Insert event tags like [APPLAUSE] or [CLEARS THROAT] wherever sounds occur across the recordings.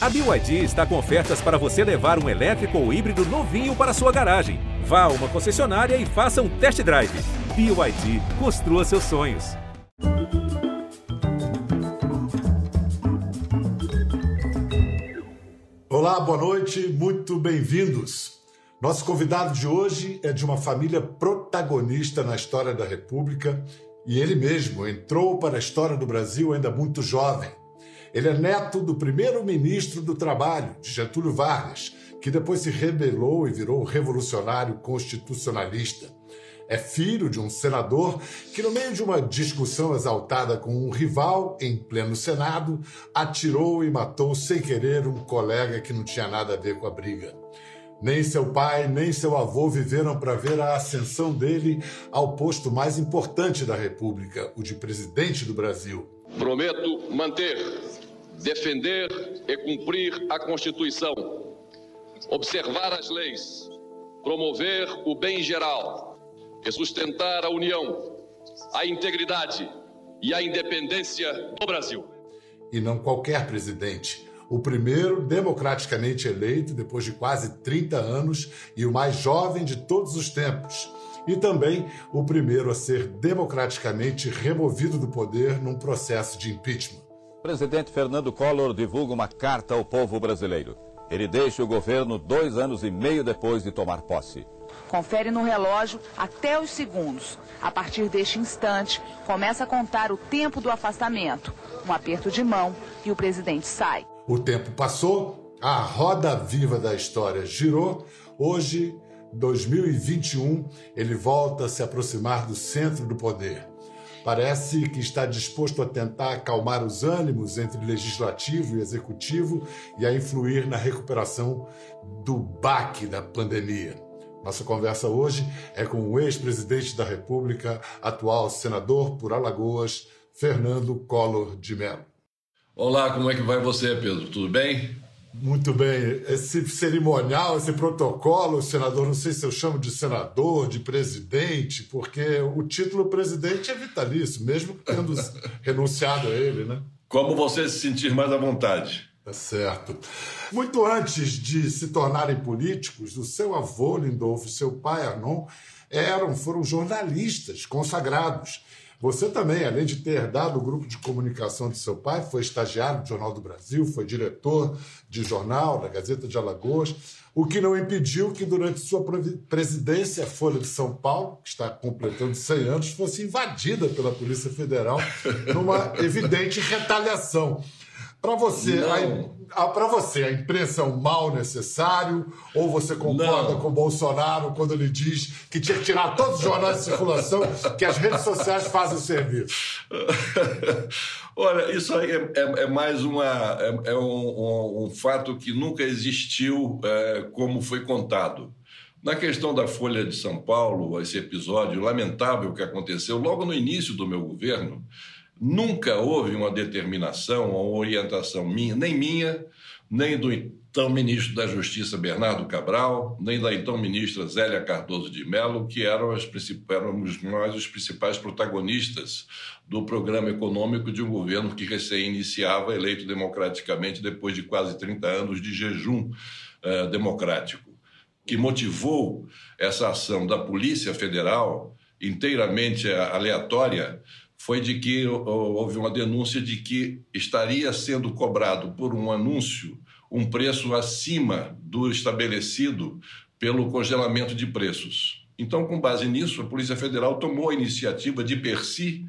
A BYD está com ofertas para você levar um elétrico ou híbrido novinho para sua garagem. Vá a uma concessionária e faça um test drive. BYD, construa seus sonhos. Olá, boa noite, muito bem-vindos. Nosso convidado de hoje é de uma família protagonista na história da República e ele mesmo entrou para a história do Brasil ainda muito jovem. Ele é neto do primeiro-ministro do Trabalho, de Getúlio Vargas, que depois se rebelou e virou revolucionário constitucionalista. É filho de um senador que, no meio de uma discussão exaltada com um rival em pleno Senado, atirou e matou sem querer um colega que não tinha nada a ver com a briga. Nem seu pai, nem seu avô viveram para ver a ascensão dele ao posto mais importante da República, o de presidente do Brasil. Prometo manter defender e cumprir a Constituição, observar as leis, promover o bem geral e sustentar a união, a integridade e a independência do Brasil. E não qualquer presidente. O primeiro democraticamente eleito depois de quase 30 anos e o mais jovem de todos os tempos. E também o primeiro a ser democraticamente removido do poder num processo de impeachment. O presidente Fernando Collor divulga uma carta ao povo brasileiro. Ele deixa o governo dois anos e meio depois de tomar posse. Confere no relógio até os segundos. A partir deste instante, começa a contar o tempo do afastamento. Um aperto de mão e o presidente sai. O tempo passou, a roda viva da história girou. Hoje, 2021, ele volta a se aproximar do centro do poder. Parece que está disposto a tentar acalmar os ânimos entre legislativo e executivo e a influir na recuperação do baque da pandemia. Nossa conversa hoje é com o ex-presidente da República, atual senador por Alagoas, Fernando Collor de Mello. Olá, como é que vai você, Pedro? Tudo bem? Muito bem. Esse cerimonial, esse protocolo, senador, não sei se eu chamo de senador, de presidente, porque o título presidente é vitalício, mesmo tendo [LAUGHS] renunciado a ele, né? Como você se sentir mais à vontade. Tá certo. Muito antes de se tornarem políticos, o seu avô, Lindolfo, e seu pai, Arnon, eram, foram jornalistas consagrados você também, além de ter herdado o grupo de comunicação de seu pai, foi estagiário do Jornal do Brasil, foi diretor de jornal da Gazeta de Alagoas, o que não impediu que, durante sua presidência, a Folha de São Paulo, que está completando 100 anos, fosse invadida pela Polícia Federal numa [LAUGHS] evidente retaliação. Para você, para você, a imprensa é um mal necessário? Ou você concorda Não. com o Bolsonaro quando ele diz que tinha que tirar todos os jornais de circulação, que as redes sociais fazem serviço? [LAUGHS] Olha, isso aí é, é, é mais uma, é, é um, um, um, fato que nunca existiu é, como foi contado. Na questão da Folha de São Paulo, esse episódio lamentável que aconteceu logo no início do meu governo, Nunca houve uma determinação ou orientação minha, nem minha, nem do então ministro da Justiça Bernardo Cabral, nem da então ministra Zélia Cardoso de Mello, que eram as éramos nós os principais protagonistas do programa econômico de um governo que recém iniciava, eleito democraticamente depois de quase 30 anos de jejum eh, democrático. Que motivou essa ação da Polícia Federal, inteiramente aleatória, foi de que houve uma denúncia de que estaria sendo cobrado por um anúncio um preço acima do estabelecido pelo congelamento de preços. Então, com base nisso, a Polícia Federal tomou a iniciativa de per si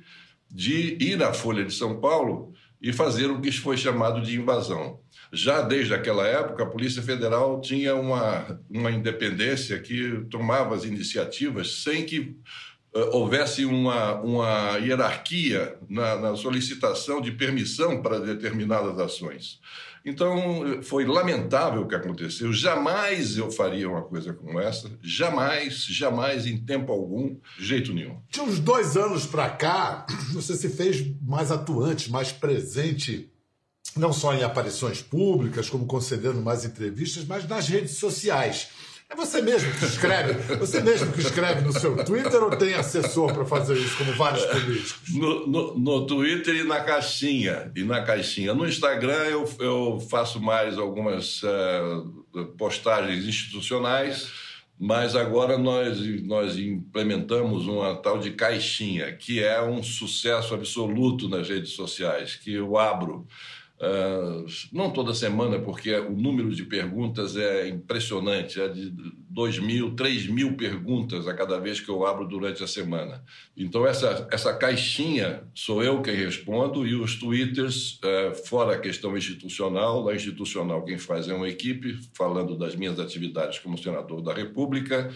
de ir à Folha de São Paulo e fazer o que foi chamado de invasão. Já desde aquela época, a Polícia Federal tinha uma, uma independência que tomava as iniciativas sem que houvesse uma, uma hierarquia na, na, solicitação de permissão para determinadas ações. Então, foi lamentável o que aconteceu. Jamais eu faria uma coisa como essa. Jamais, jamais, em tempo algum, jeito nenhum. De uns dois anos para cá, [CLEARS THROAT] você se fez mais atuante, mais presente, não só em aparições públicas, como concedendo mais entrevistas, mas nas redes sociais. É você mesmo que escreve? Você mesmo que escreve no seu Twitter ou tem assessor para fazer isso, como vários políticos? No, no, no, Twitter e na caixinha. E na caixinha. No Instagram eu, eu faço mais algumas uh, postagens institucionais, mas agora nós, nós implementamos uma tal de caixinha, que é um sucesso absoluto nas redes sociais, que eu abro Não toda semana, porque o número de perguntas é impressionante, é de 2 mil, 3 mil perguntas a cada vez que eu abro durante a semana. Então, essa, essa caixinha sou eu quem respondo e os twitters, uh, fora a questão institucional, na institucional quem faz é uma equipe, falando das minhas atividades como senador da República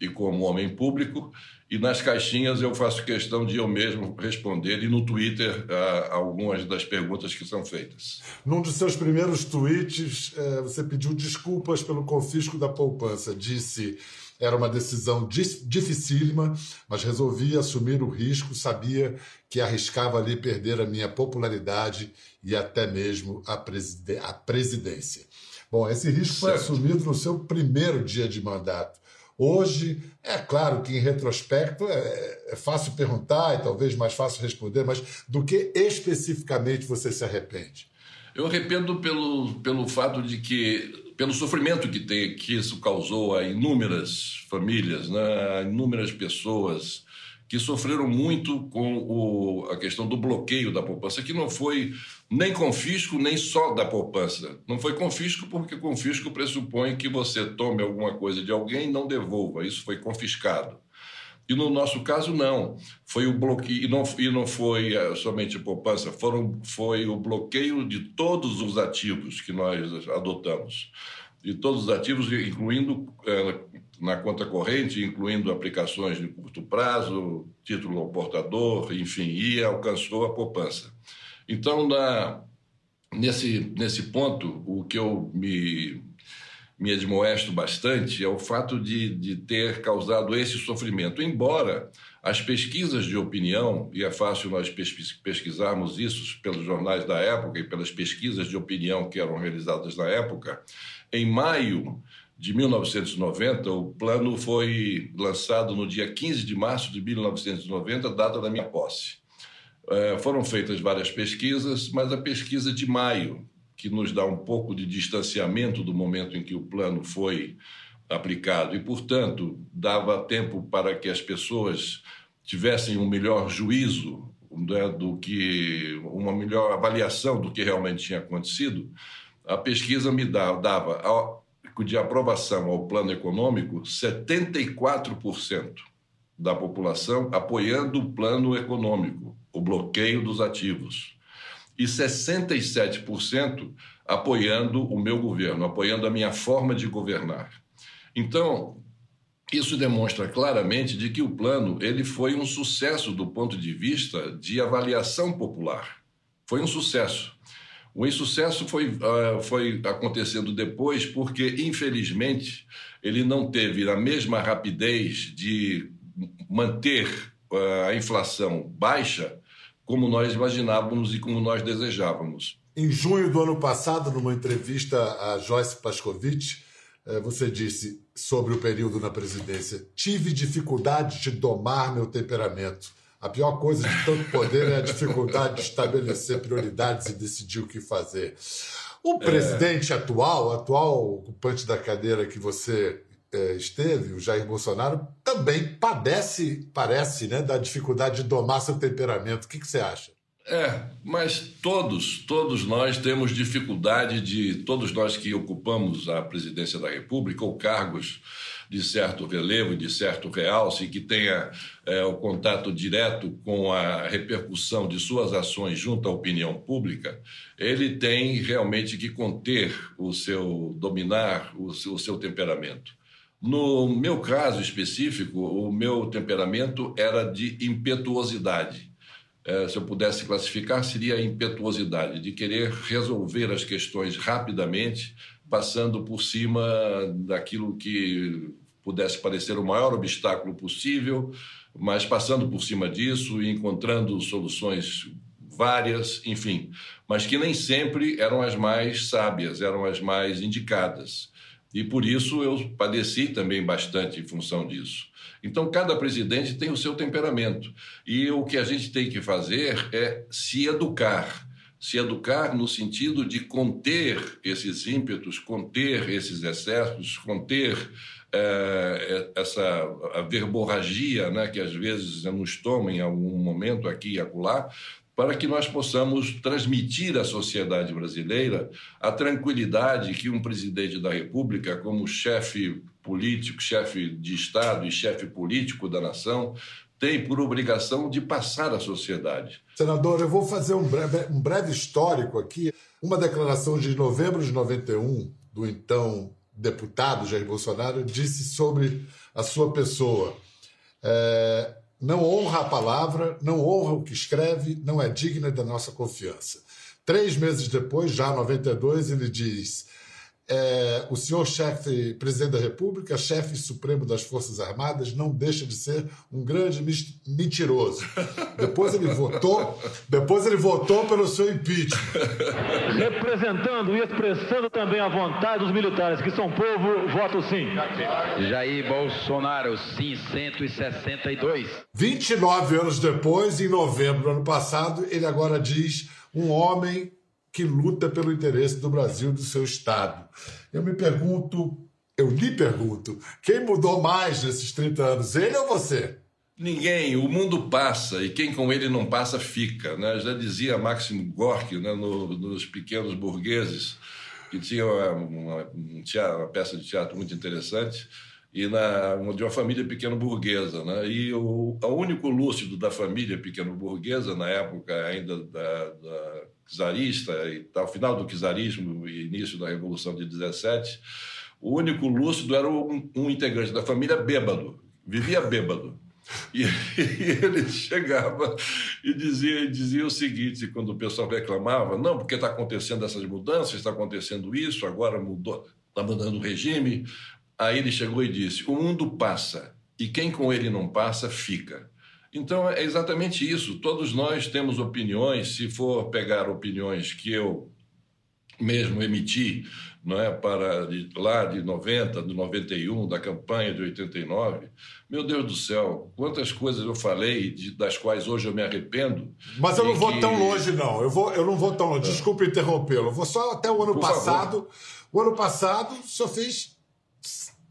e como homem público, e nas caixinhas eu faço questão de eu mesmo responder e no Twitter a, algumas das perguntas que são feitas. Num dos seus primeiros tweets, é, você pediu desculpas pelo confisco da poupança. Disse era uma decisão dificílima, mas resolvi assumir o risco, sabia que arriscava ali perder a minha popularidade e até mesmo a, a presidência. Bom, esse risco certo. foi assumido no seu primeiro dia de mandato. Hoje, é claro que em retrospecto é, é, fácil perguntar e talvez mais fácil responder, mas do que especificamente você se arrepende? Eu arrependo pelo, pelo fato de que, pelo sofrimento que, tem, que isso causou a inúmeras famílias, né, a inúmeras pessoas que sofreram muito com o, a questão do bloqueio da poupança, que não foi nem confisco, nem só da poupança. Não foi confisco porque confisco pressupõe que você tome alguma coisa de alguém e não devolva. Isso foi confiscado. E no nosso caso, não. Foi o bloqueio, e não, e não foi eh, somente poupança, foram, foi o bloqueio de todos os ativos que nós adotamos. De todos os ativos, incluindo eh, na conta corrente, incluindo aplicações de curto prazo, título ao portador, enfim, e alcançou a poupança. Então, na, nesse, nesse ponto, o que eu me, me admoesto bastante é o fato de, de ter causado esse sofrimento, embora as pesquisas de opinião, e é fácil nós pesquisarmos isso pelos jornais da época e pelas pesquisas de opinião que eram realizadas na época, em maio de 1990, o plano foi lançado no dia 15 de março de 1990, data da minha posse. É, foram feitas várias pesquisas, mas a pesquisa de maio, que nos dá um pouco de distanciamento do momento em que o plano foi aplicado. E, portanto, dava tempo para que as pessoas tivessem um melhor juízo né, do que uma melhor avaliação do que realmente tinha acontecido, a pesquisa me dava, de aprovação ao plano econômico 74% da população apoiando o plano econômico o bloqueio dos ativos, e 67% apoiando o meu governo, apoiando a minha forma de governar. Então, isso demonstra claramente de que o plano ele foi um sucesso do ponto de vista de avaliação popular. Foi um sucesso. O insucesso foi, uh, foi acontecendo depois porque, infelizmente, ele não teve a mesma rapidez de manter uh, a inflação baixa como nós imaginávamos e como nós desejávamos. Em junho do ano passado, numa entrevista a Joyce Pascovitch, eh, você disse sobre o período na presidência: tive dificuldade de domar meu temperamento. A pior coisa de tanto poder é a dificuldade de estabelecer prioridades e decidir o que fazer. O é. presidente é... atual, atual ocupante da cadeira que você esteve, o Jair Bolsonaro, também padece, parece, né, da dificuldade de domar seu temperamento. O que, que você acha? É, mas todos, todos nós temos dificuldade de, todos nós que ocupamos a presidência da República ou cargos de certo relevo, de certo realce, que tenha é, o contato direto com a repercussão de suas ações junto à opinião pública, ele tem realmente que conter o seu, dominar o seu, o seu temperamento. No meu caso específico, o meu temperamento era de impetuosidade. É, se eu pudesse classificar, seria a impetuosidade, de querer resolver as questões rapidamente, passando por cima daquilo que pudesse parecer o maior obstáculo possível, mas passando por cima disso e encontrando soluções várias, enfim, mas que nem sempre eram as mais sábias, eram as mais indicadas. E por isso eu padeci também bastante em função disso. Então, cada presidente tem o seu temperamento. E o que a gente tem que fazer é se educar. Se educar no sentido de conter esses ímpetos, conter esses excessos, conter é, essa verborragia né, que às vezes nos toma em algum momento aqui e acolá, para que nós possamos transmitir à sociedade brasileira a tranquilidade que um presidente da República, como chefe político, chefe de Estado e chefe político da nação, tem por obrigação de passar à sociedade. Senador, eu vou fazer um breve, um breve histórico aqui. Uma declaração de novembro de 91 do então deputado Jair Bolsonaro disse sobre a sua pessoa. É, não honra a palavra, não honra o que escreve, não é digna da nossa confiança. Três meses depois, já em 92, ele diz: é, o senhor chefe, presidente da República, chefe supremo das Forças Armadas, não deixa de ser um grande mentiroso. [LAUGHS] Depois ele votou, depois ele votou pelo seu impeachment. [LAUGHS] Representando e expressando também a vontade dos militares, que são povo, voto sim. Jair Bolsonaro, sim, 162. 29 anos depois, em novembro do ano passado, ele agora diz um homem que luta pelo interesse do Brasil, do seu Estado. Eu me pergunto, eu lhe pergunto, quem mudou mais nesses 30 anos, ele ou você? Ninguém. O mundo passa e quem com ele não passa fica. Né? Já dizia Maximo Gorky né, no, nos Pequenos Burgueses, que tinha uma, uma, uma, peça de teatro muito interessante e na, de uma família pequeno-burguesa. Né? E o, o único lúcido da família pequeno-burguesa, na época ainda da, da czarista, e ao final do czarismo e início da Revolução de 17, o único lúcido era um, um integrante da família bêbado, vivia bêbado. E, [LAUGHS] e ele chegava e dizia, dizia o seguinte, quando o pessoal reclamava, não, porque está acontecendo essas mudanças, está acontecendo isso, agora mudou, está mudando o regime. Aí ele chegou e disse, o mundo passa, e quem com ele não passa, fica. Então é exatamente isso. Todos nós temos opiniões. Se for pegar opiniões que eu mesmo emiti, não é, para de, lá de 90, de 91, da campanha de 89. Meu Deus do céu, quantas coisas eu falei de, das quais hoje eu me arrependo. Mas eu não vou que... tão longe não. Eu vou, eu não vou tão longe. Desculpe interrompê-lo. Eu vou só até o ano Por passado. Favor. O ano passado, senhor fez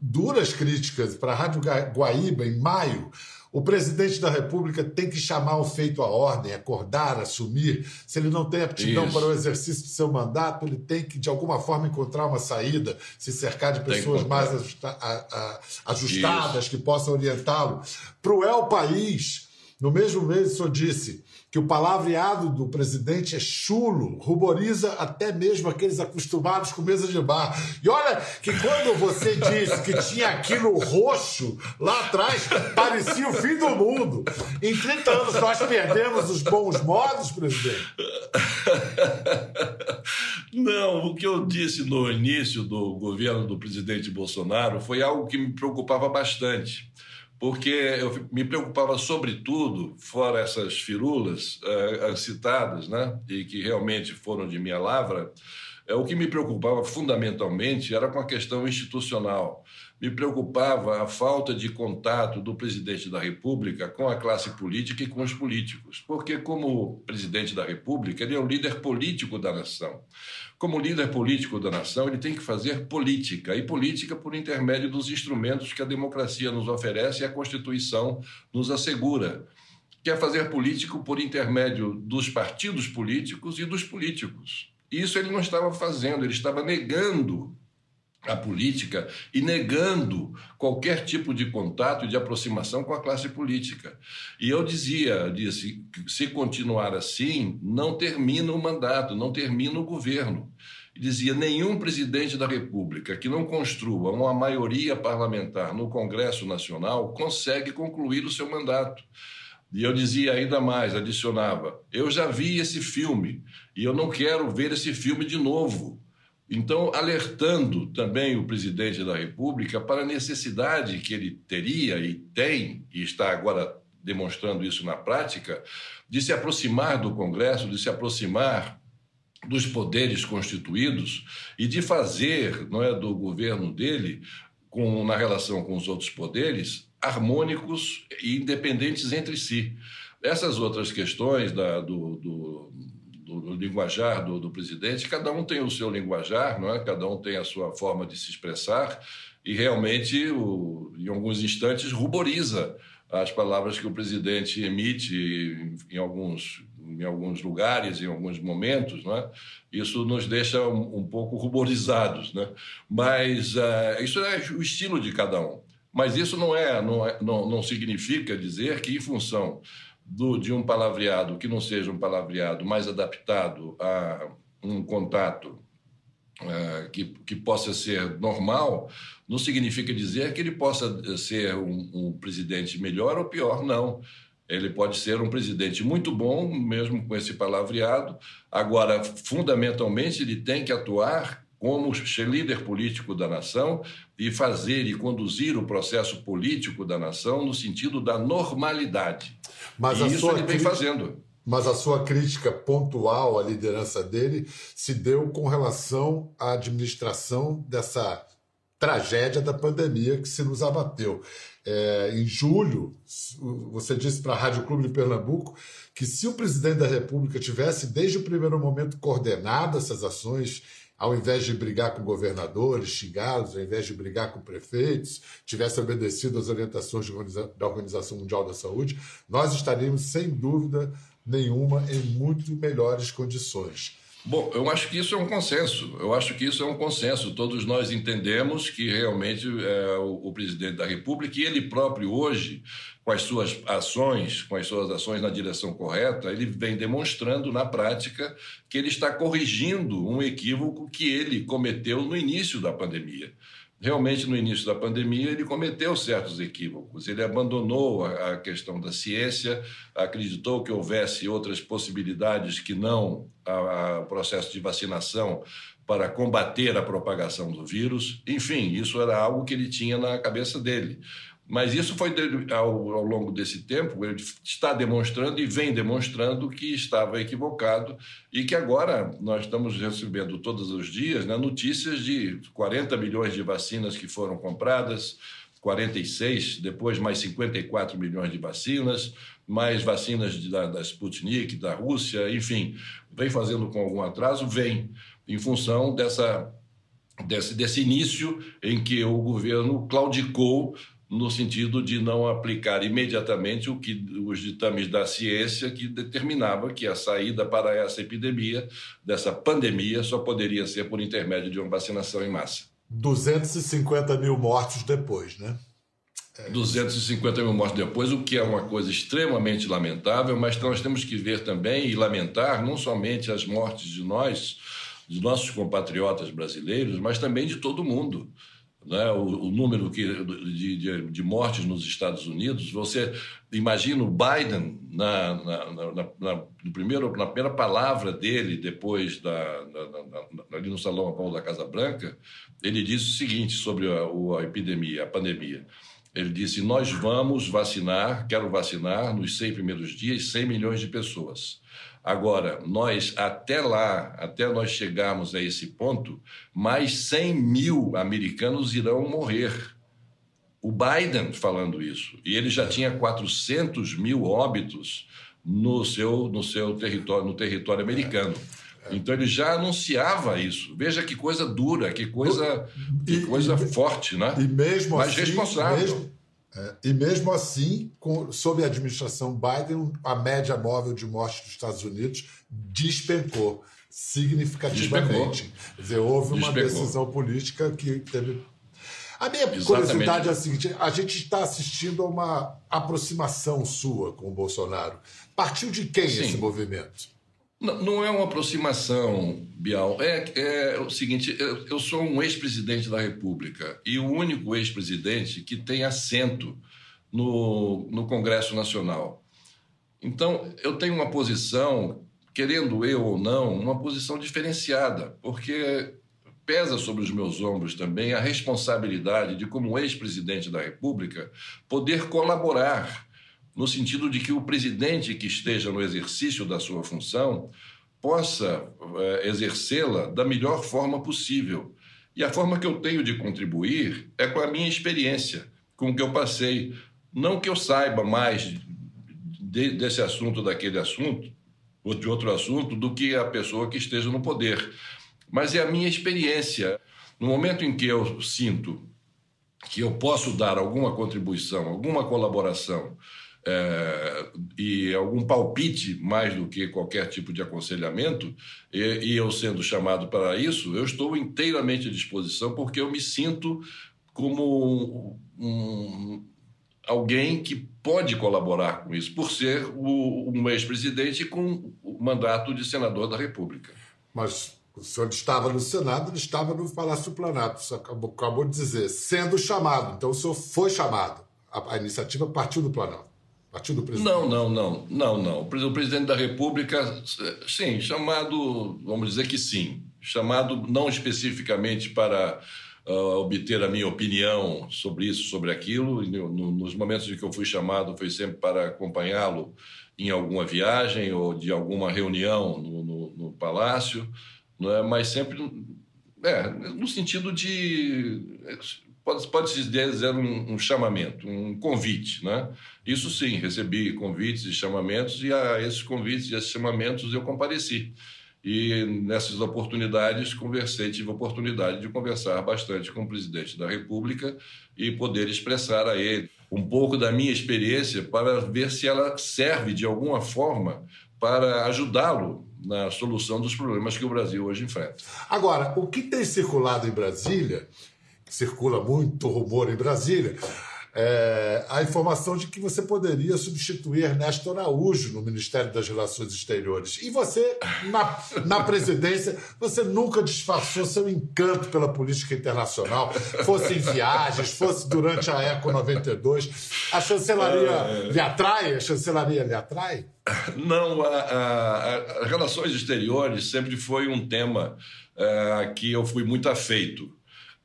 duras críticas para a Rádio Guaíba em maio o presidente da República tem que chamar o feito à ordem, acordar, assumir. Se ele não tem aptidão Isso. para o exercício de seu mandato, ele tem que, de alguma forma, encontrar uma saída, se cercar de pessoas mais ajusta ajustadas Isso. que possam orientá-lo. Para o El País, no mesmo mês, o senhor disse que o palavreado do presidente é chulo, ruboriza até mesmo aqueles acostumados com mesa de bar. E olha que quando você [LAUGHS] disse que tinha aquilo roxo lá atrás, parecia o fim do mundo. Em 30 anos nós perdemos os bons modos, presidente? Não, o que eu disse no início do governo do presidente Bolsonaro foi algo que me preocupava bastante porque eu me preocupava sobretudo, fora essas firulas uh, citadas, né, e que realmente foram de minha lavra, uh, o que me preocupava fundamentalmente era com a questão institucional. Me preocupava a falta de contato do presidente da República com a classe política e com os políticos, porque, como presidente da República, ele é o líder político da nação. Como líder político da nação, ele tem que fazer política, e política por intermédio dos instrumentos que a democracia nos oferece e a Constituição nos assegura. Quer fazer político por intermédio dos partidos políticos e dos políticos. Isso ele não estava fazendo, ele estava negando a política e negando qualquer tipo de contato e de aproximação com a classe política. E eu dizia, disse, se continuar assim, não termina o mandato, não termina o governo. E dizia, nenhum presidente da República que não construa uma maioria parlamentar no Congresso Nacional consegue concluir o seu mandato. E eu dizia ainda mais, adicionava, eu já vi esse filme e eu não quero ver esse filme de novo então, alertando também o presidente da República para a necessidade que ele teria e tem, e está agora demonstrando isso na prática, de se aproximar do Congresso, de se aproximar dos poderes constituídos e de fazer não é, do governo dele, com, na relação com os outros poderes, harmônicos e independentes entre si. Essas outras questões da, do, do, do, do linguajar do, do, presidente, cada um tem o seu linguajar, não é? cada um tem a sua forma de se expressar, e realmente, o, em alguns instantes, ruboriza as palavras que o presidente emite em, alguns em alguns lugares, em alguns momentos, né? isso nos deixa um, um pouco ruborizados. Né? Mas uh, isso é o estilo de cada um. Mas isso não, é, não, é, não, não significa dizer que, em função do, de um palavreado que não seja um palavreado mais adaptado a um contato uh, que, que possa ser normal, não significa dizer que ele possa ser um, um presidente melhor ou pior, não. Ele pode ser um presidente muito bom, mesmo com esse palavreado. Agora, fundamentalmente, ele tem que atuar como líder político da nação e fazer e conduzir o processo político da nação no sentido da normalidade. Mas e isso ele vem crítica, fazendo. Mas a sua crítica pontual à liderança dele se deu com relação à administração dessa tragédia da pandemia que se nos abateu. É, em julho, você disse para a Rádio Clube de Pernambuco que se o presidente da República tivesse, desde o primeiro momento, coordenado essas ações, ao invés de brigar com governadores, xingá-los, ao invés de brigar com prefeitos, tivesse obedecido às orientações da Organização Mundial da Saúde, nós estaríamos, sem dúvida nenhuma, em muito melhores condições. Bom, eu acho que isso é um consenso. Eu acho que isso é um consenso. Todos nós entendemos que realmente é, o, o, presidente da República, e ele próprio hoje, com as suas ações, com as suas ações na direção correta, ele vem demonstrando na prática que ele está corrigindo um equívoco que ele cometeu no início da pandemia realmente no início da pandemia ele cometeu certos equívocos. Ele abandonou a, questão da ciência, acreditou que houvesse outras possibilidades que não o processo de vacinação para combater a propagação do vírus. Enfim, isso era algo que ele tinha na cabeça dele. Mas isso foi ao, ao, longo desse tempo, ele está demonstrando e vem demonstrando que estava equivocado e que agora nós estamos recebendo todos os dias né, notícias de 40 milhões de vacinas que foram compradas, 46, depois mais 54 milhões de vacinas, mais vacinas de, da, da Sputnik, da Rússia, enfim, vem fazendo com algum atraso, vem, em função dessa, desse, desse início em que o governo claudicou no sentido de não aplicar imediatamente o que os ditames da ciência que determinava que a saída para essa epidemia, dessa pandemia, só poderia ser por intermédio de uma vacinação em massa. 250 mil mortos depois, né? É. 250 mil mortos depois, o que é uma coisa extremamente lamentável, mas nós temos que ver também e lamentar não somente as mortes de nós, de nossos compatriotas brasileiros, mas também de todo mundo né, o, o, número que, de, de, de, mortes nos Estados Unidos, você imagina o Biden, na, na, na, na, no primeiro, na primeira palavra dele, depois da, ali no Salão Oval da Casa Branca, ele disse o seguinte sobre a, a epidemia, a pandemia. Ele disse: Nós vamos vacinar, quero vacinar nos 100 primeiros dias 100 milhões de pessoas. Agora, nós, até lá, até nós chegarmos a esse ponto, mais 100 mil americanos irão morrer. O Biden falando isso. E ele já tinha 400 mil óbitos no seu, no seu território, no território americano. Então ele já anunciava isso. Veja que coisa dura, que coisa, que coisa e, forte, né? E mesmo Mas assim, responsável. Mesmo, é, e mesmo assim, com, sob a administração Biden, a média móvel de mortes dos Estados Unidos despencou significativamente. Despencou. Quer dizer, houve uma despencou. decisão política que teve. A minha Exatamente. curiosidade é a seguinte: a gente está assistindo a uma aproximação sua com o Bolsonaro. Partiu de quem Sim. esse movimento? Não, é uma aproximação, Bial. É, é o seguinte: eu, eu sou um ex-presidente da República e o único ex-presidente que tem assento no, no Congresso Nacional. Então, eu tenho uma posição, querendo eu ou não, uma posição diferenciada, porque pesa sobre os meus ombros também a responsabilidade de, como ex-presidente da República, poder colaborar no sentido de que o presidente que esteja no exercício da sua função possa é, exercê-la da melhor forma possível. E a forma que eu tenho de contribuir é com a minha experiência, com o que eu passei. Não que eu saiba mais de, desse assunto, daquele assunto, ou de outro assunto, do que a pessoa que esteja no poder. Mas é a minha experiência. No momento em que eu sinto que eu posso dar alguma contribuição, alguma colaboração é, e algum palpite mais do que qualquer tipo de aconselhamento, e, e, eu sendo chamado para isso, eu estou inteiramente à disposição porque eu me sinto como um, um, alguém que pode colaborar com isso, por ser o, um ex-presidente com o mandato de senador da República. Mas o senhor estava no Senado, ele estava no Palácio do Planalto, o acabou, acabou de dizer, sendo chamado. Então o senhor foi chamado. A, a iniciativa partiu do Planalto. Partiu do presidente? Não, não, não, não, não. O presidente da República, sim, chamado, vamos dizer que sim. Chamado não especificamente para uh, obter a minha opinião sobre isso, sobre aquilo. No, nos momentos em que eu fui chamado, foi sempre para acompanhá-lo em alguma viagem ou de alguma reunião no, no, no palácio, não é? mas sempre é, no sentido de pode, pode se dizer um, um, chamamento, um convite, né? Isso sim, recebi convites e chamamentos e a esses convites e esses chamamentos eu compareci. E nessas oportunidades conversei, tive a oportunidade de conversar bastante com o presidente da República e poder expressar a ele um pouco da minha experiência para ver se ela serve de alguma forma para ajudá-lo na solução dos problemas que o Brasil hoje enfrenta. Agora, o que tem circulado em Brasília circula muito rumor em Brasília, é, a informação de que você poderia substituir Ernesto Araújo no Ministério das Relações Exteriores. E você, na, na presidência, você nunca disfarçou seu encanto pela política internacional, fosse em viagens, fosse durante a ECO 92. A chancelaria é... lhe atrai? A chancelaria lhe atrai? Não, a, a, a relações exteriores sempre foi um tema é, que eu fui muito afeito.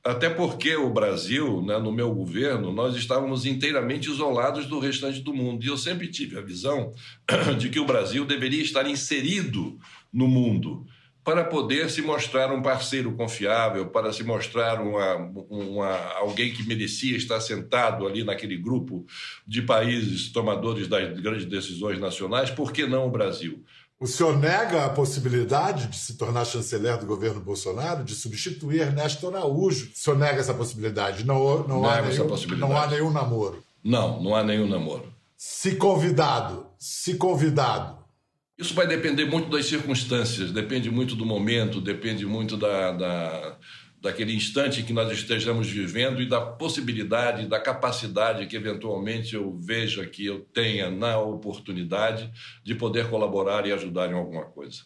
Até porque o Brasil, né, no meu governo, nós estávamos inteiramente isolados do restante do mundo. E eu sempre tive a visão [CLEARS THROAT] de que o Brasil deveria estar inserido no mundo para poder se mostrar um parceiro confiável, para se mostrar uma, uma, alguém que merecia estar sentado ali naquele grupo de países tomadores das grandes decisões nacionais, por que não o Brasil? O senhor nega a possibilidade de se tornar chanceler do governo Bolsonaro, de substituir Ernesto Araújo? O senhor nega essa possibilidade? Não, não, há, nenhum, possibilidade. não há nenhum namoro? Não, não há nenhum namoro. Se convidado, se convidado. Isso vai depender muito das circunstâncias, depende muito do momento, depende muito da, da daquele instante que nós estejamos vivendo e da possibilidade, da capacidade que eventualmente eu veja que eu tenha na oportunidade de poder colaborar e ajudar em alguma coisa.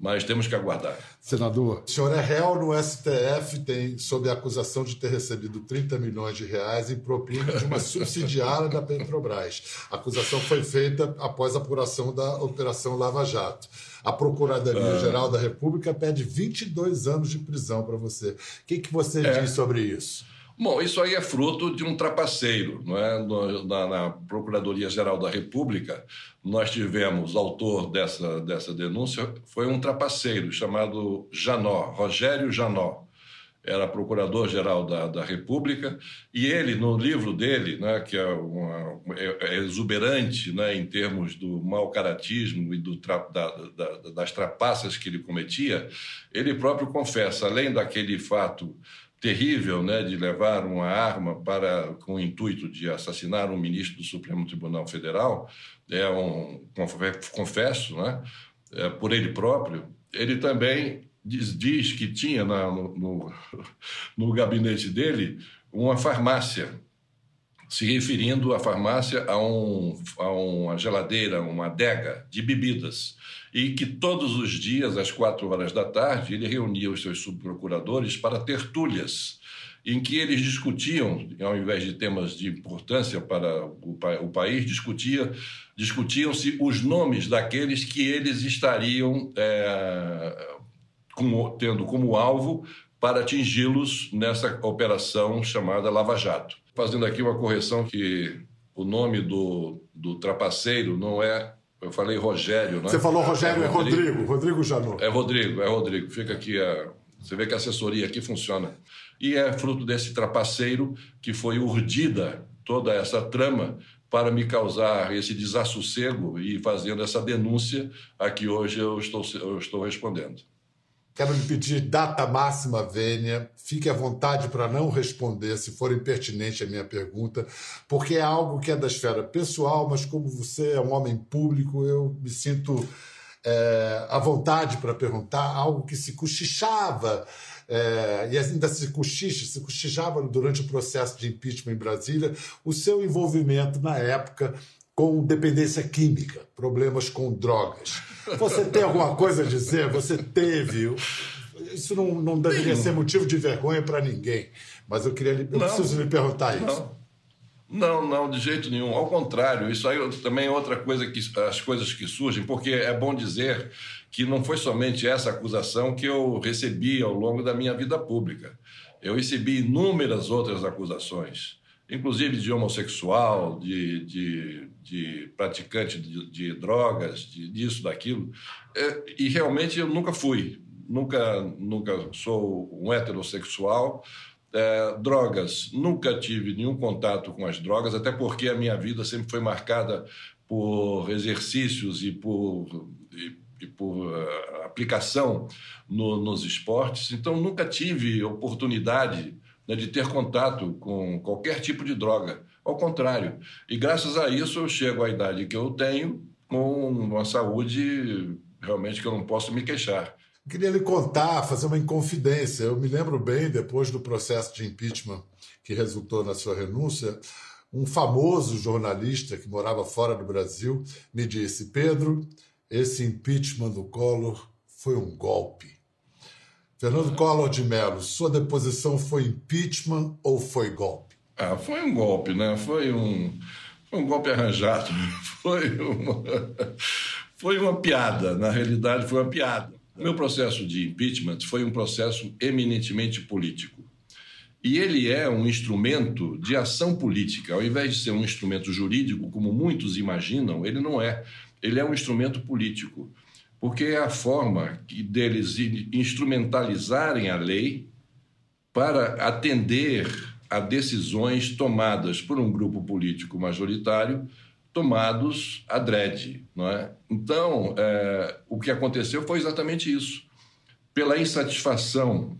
Mas temos que aguardar. Senador, o senhor é réu no STF, tem sob a acusação de ter recebido 30 milhões de reais em propina de uma [LAUGHS] subsidiária da Petrobras. A acusação foi feita após a apuração da Operação Lava Jato. A Procuradoria-Geral ah. da República pede 22 anos de prisão para você. O que, que você é. diz sobre isso? Bom, isso aí é fruto de um trapaceiro. Não é? na, na Procuradoria-Geral da República, nós tivemos, autor dessa, dessa denúncia, foi um trapaceiro chamado Janó, Rogério Janó era procurador-geral da, da República, e ele, no livro dele, né, que é, uma, é, é exuberante né, em termos do mau caratismo e do tra, da, da, das trapaças que ele cometia, ele próprio confessa, além daquele fato terrível né, de levar uma arma para com o intuito de assassinar um ministro do Supremo Tribunal Federal, é um confesso, né, é, por ele próprio, ele também diz, diz que tinha na, no, no, [LAUGHS] no gabinete dele uma farmácia, se referindo à farmácia a, um, a uma geladeira, uma adega de bebidas, e que todos os dias, às quatro horas da tarde, ele reunia os seus subprocuradores para tertúlias, em que eles discutiam, ao invés de temas de importância para o, o país, discutia, discutiam-se os nomes daqueles que eles estariam é, tendo como alvo para atingi-los nessa operação chamada Lava Jato. Fazendo aqui uma correção que o nome do, do trapaceiro não é Eu falei Rogério, né? Você falou Rogério, é, é Rodrigo, Rodrigo Janot. É Rodrigo, é Rodrigo. Fica aqui a. Você vê que a assessoria aqui funciona. E é fruto desse trapaceiro que foi urdida toda essa trama para me causar esse desassossego e fazendo essa denúncia a que hoje eu estou, eu estou respondendo. Quero lhe pedir data máxima vênia. Fique à vontade para não responder se for impertinente a minha pergunta, porque é algo que é da esfera pessoal, mas como você é um homem público, eu me sinto é, à vontade para perguntar algo que se cochichava é, e ainda se cochicha, se cochichava durante o processo de impeachment em Brasília, o seu envolvimento na época com dependência química, problemas com drogas. Você tem alguma coisa a dizer? Você teve? Isso não, não deveria ser motivo de vergonha para ninguém, mas eu queria, eu não, preciso lhe perguntar isso. Não. Não, não, de jeito nenhum. Ao contrário, isso aí também é outra coisa que as coisas que surgem, porque é bom dizer que não foi somente essa acusação que eu recebi ao longo da minha vida pública. Eu recebi inúmeras outras acusações, inclusive de homossexual, de, de, de praticante de, de drogas, de, disso, daquilo. É, e realmente eu nunca fui. Nunca, nunca sou um heterossexual. É, drogas, nunca tive nenhum contato com as drogas, até porque a minha vida sempre foi marcada por exercícios e por, e, e por uh, aplicação no, nos esportes. Então, nunca tive oportunidade né, de ter contato com qualquer tipo de droga. Ao contrário. E graças a isso eu chego à idade que eu tenho com uma saúde realmente que eu não posso me queixar. Queria lhe contar, fazer uma inconfidência. Eu me lembro bem, depois do processo de impeachment que resultou na sua renúncia, um famoso jornalista que morava fora do Brasil me disse: Pedro, esse impeachment do Collor foi um golpe. Fernando Collor de Mello, sua deposição foi impeachment ou foi golpe? Ah, foi um golpe, né? Foi um, foi um golpe arranjado. [LAUGHS] Foi uma, foi uma piada. Na realidade, foi uma piada. O meu processo de impeachment foi um processo eminentemente político. E ele é um instrumento de ação política. Ao invés de ser um instrumento jurídico, como muitos imaginam, ele não é. Ele é um instrumento político. Porque é a forma deles instrumentalizarem a lei para atender a decisões tomadas por um grupo político majoritário tomados a dread. Não é? Então, é, o que aconteceu foi exatamente isso. Pela insatisfação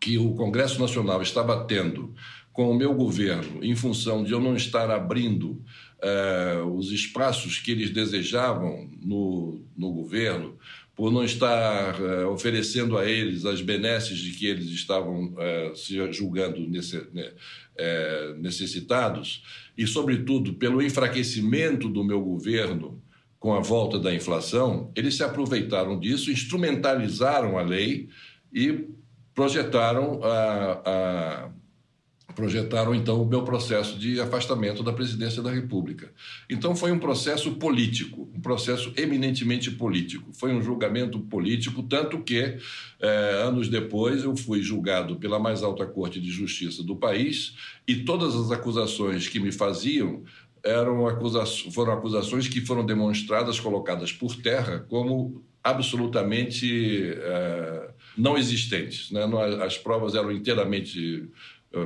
que o Congresso Nacional estava tendo com o meu governo, em função de eu não estar abrindo é, os espaços que eles desejavam no, no governo, por não estar é, oferecendo a eles as benesses de que eles estavam é, se julgando nesse, né, é, necessitados, e, sobretudo, pelo enfraquecimento do meu governo com a volta da inflação, eles se aproveitaram disso, instrumentalizaram a lei e projetaram a, a projetaram então o meu processo de afastamento da presidência da República. Então foi um processo político, um processo eminentemente político. Foi um julgamento político, tanto que eh, anos depois eu fui julgado pela mais alta corte de justiça do país e todas as acusações que me faziam eram acusa foram acusações que foram demonstradas, colocadas por terra como absolutamente eh, não existentes. Né? As provas eram inteiramente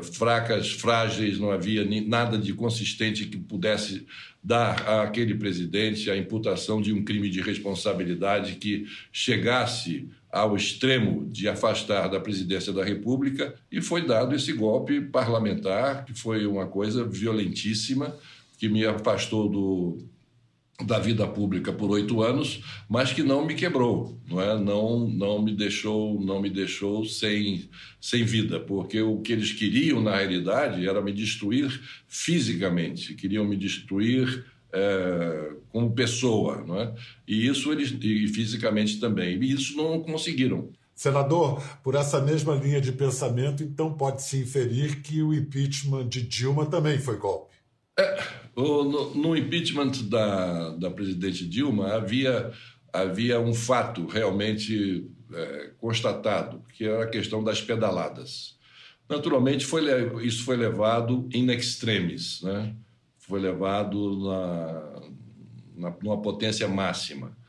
fracas, frágeis, não havia nada de consistente que pudesse dar àquele presidente a imputação de um crime de responsabilidade que chegasse ao extremo de afastar da presidência da República e foi dado esse golpe parlamentar, que foi uma coisa violentíssima, que me afastou do, da vida pública por oito anos, mas que não me quebrou, não é? Não, não me deixou, não me deixou sem, sem vida, porque o que eles queriam na realidade era me destruir fisicamente, queriam me destruir é, como pessoa, não é? E isso eles e fisicamente também. E isso não conseguiram. Senador, por essa mesma linha de pensamento, então pode-se inferir que o impeachment de Dilma também foi golpe. É, no, no, impeachment da, da presidente Dilma havia, havia um fato realmente é, constatado, que era a questão das pedaladas. Naturalmente, foi, isso foi levado in extremis, né? foi levado na, numa potência máxima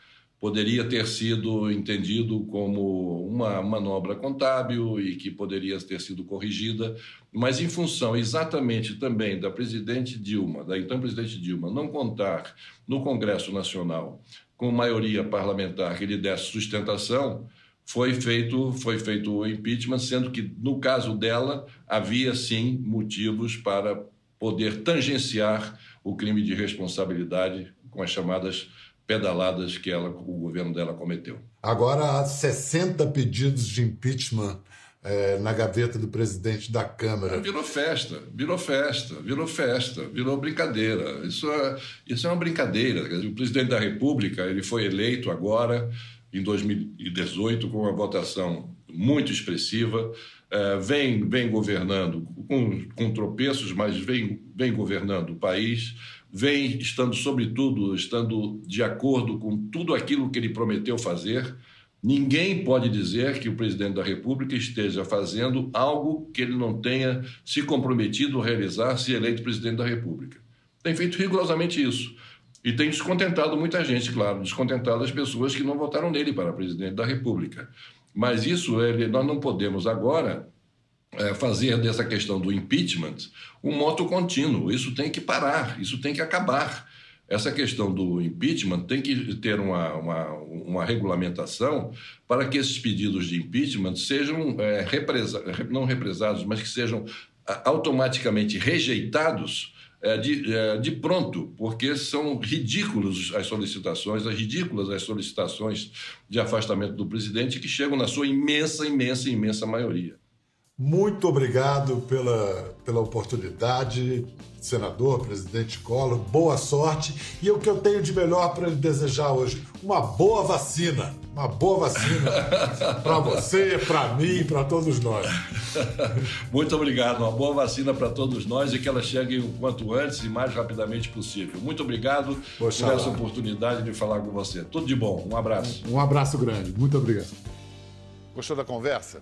poderia ter sido entendido como uma manobra contábil e que poderia ter sido corrigida, mas em função exatamente também da presidente Dilma, da então presidente Dilma, não contar no Congresso Nacional com maioria parlamentar que lhe desse sustentação, foi feito, foi feito o impeachment, sendo que, no caso dela, havia sim motivos para poder tangenciar o crime de responsabilidade com as chamadas pedaladas que ela, o governo dela cometeu. Agora há 60 pedidos de impeachment é, na gaveta do presidente da Câmara. Virou festa, virou festa, virou festa, virou brincadeira. Isso é, isso é uma brincadeira. O presidente da República ele foi eleito agora, em 2018, com uma votação muito expressiva, é, vem, vem governando com, com tropeços, mas vem, vem governando o país vem estando, sobretudo, estando de acordo com tudo aquilo que ele prometeu fazer. Ninguém pode dizer que o presidente da República esteja fazendo algo que ele não tenha se comprometido a realizar se eleito presidente da República. Tem feito rigorosamente isso. E tem descontentado muita gente, claro, descontentado as pessoas que não votaram nele para presidente da República. Mas isso ele, nós não podemos agora é, fazer dessa questão do impeachment um moto contínuo. Isso tem que parar, isso tem que acabar. Essa questão do impeachment tem que ter uma, uma, uma regulamentação para que esses pedidos de impeachment sejam é, represa, não represados, mas que sejam automaticamente rejeitados é, de, é, de pronto, porque são ridículos as solicitações, as ridículas as solicitações de afastamento do presidente que chegam na sua imensa, imensa, imensa maioria. Muito obrigado pela, pela oportunidade, senador, presidente Collor. Boa sorte. E o que eu tenho de melhor para lhe desejar hoje? Uma boa vacina. Uma boa vacina [LAUGHS] para você, para mim, para todos nós. [LAUGHS] Muito obrigado. Uma boa vacina para todos nós e que ela chegue o quanto antes e mais rapidamente possível. Muito obrigado Poxa por essa oportunidade de falar com você. Tudo de bom. Um abraço. Um abraço grande. Muito obrigado. Gostou da conversa?